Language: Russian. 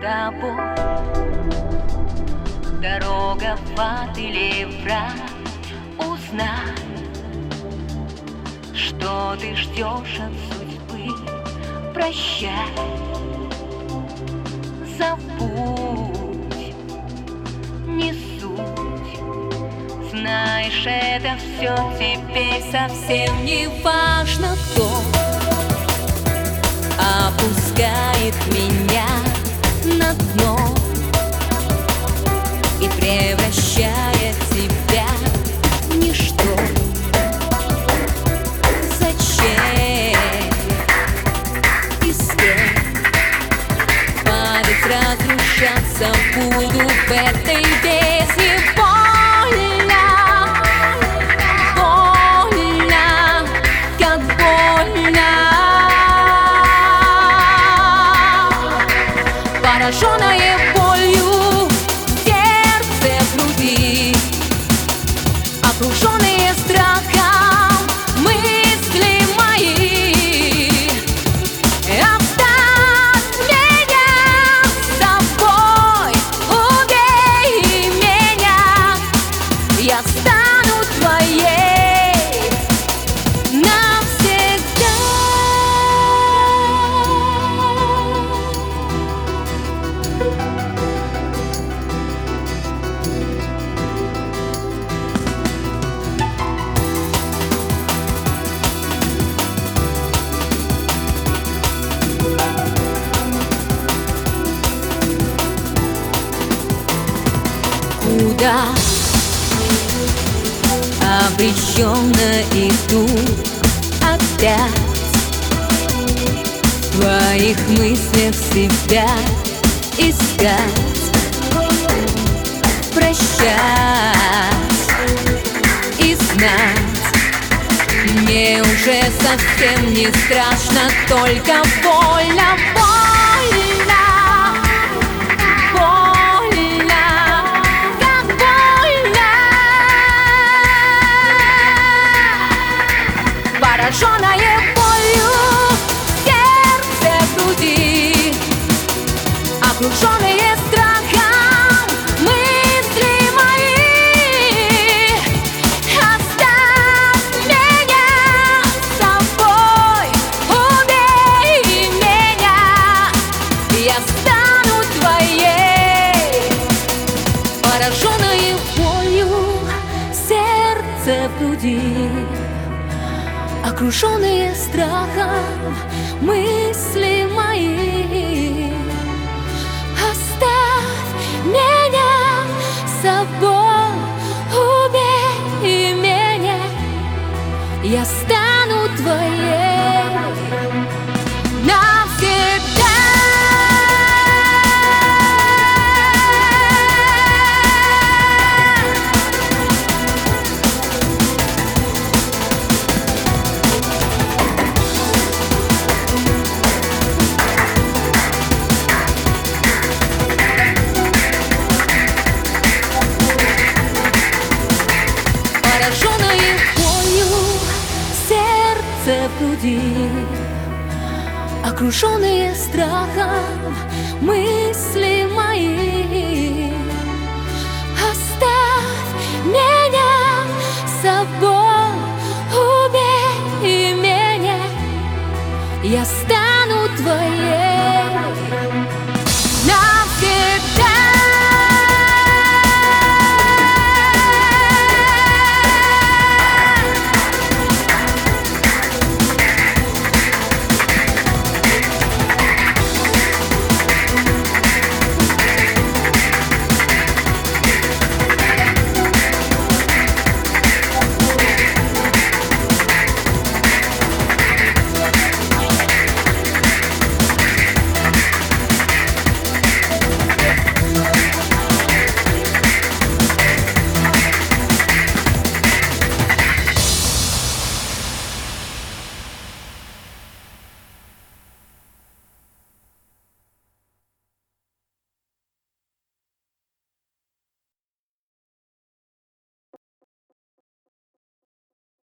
тобой. Дорога в ад или в рай Узнай, что ты ждешь от судьбы. Прощай, забудь, не суть. Знаешь, это все теперь совсем не важно, кто опускает меня на дно и превращает тебя в ничто. Зачем и с кем падать, разрушаться буду в этой Пораженное болью Куда обреченно иду опять В твоих мыслях себя искать Прощать и знать. Мне уже совсем не страшно, только больно, больно Пораженное болью сердце в груди. Окруженные страхом мысли мои. Оставь меня собой, убей меня Я стану твоей. Пораженное болью сердце в груди Окруженные страхом мысли мои. Оставь меня с собой, убей меня. Я стану твоей сердце в груди Окруженные страхом мысли мои. Оставь меня с собой, убей меня Я стану твоей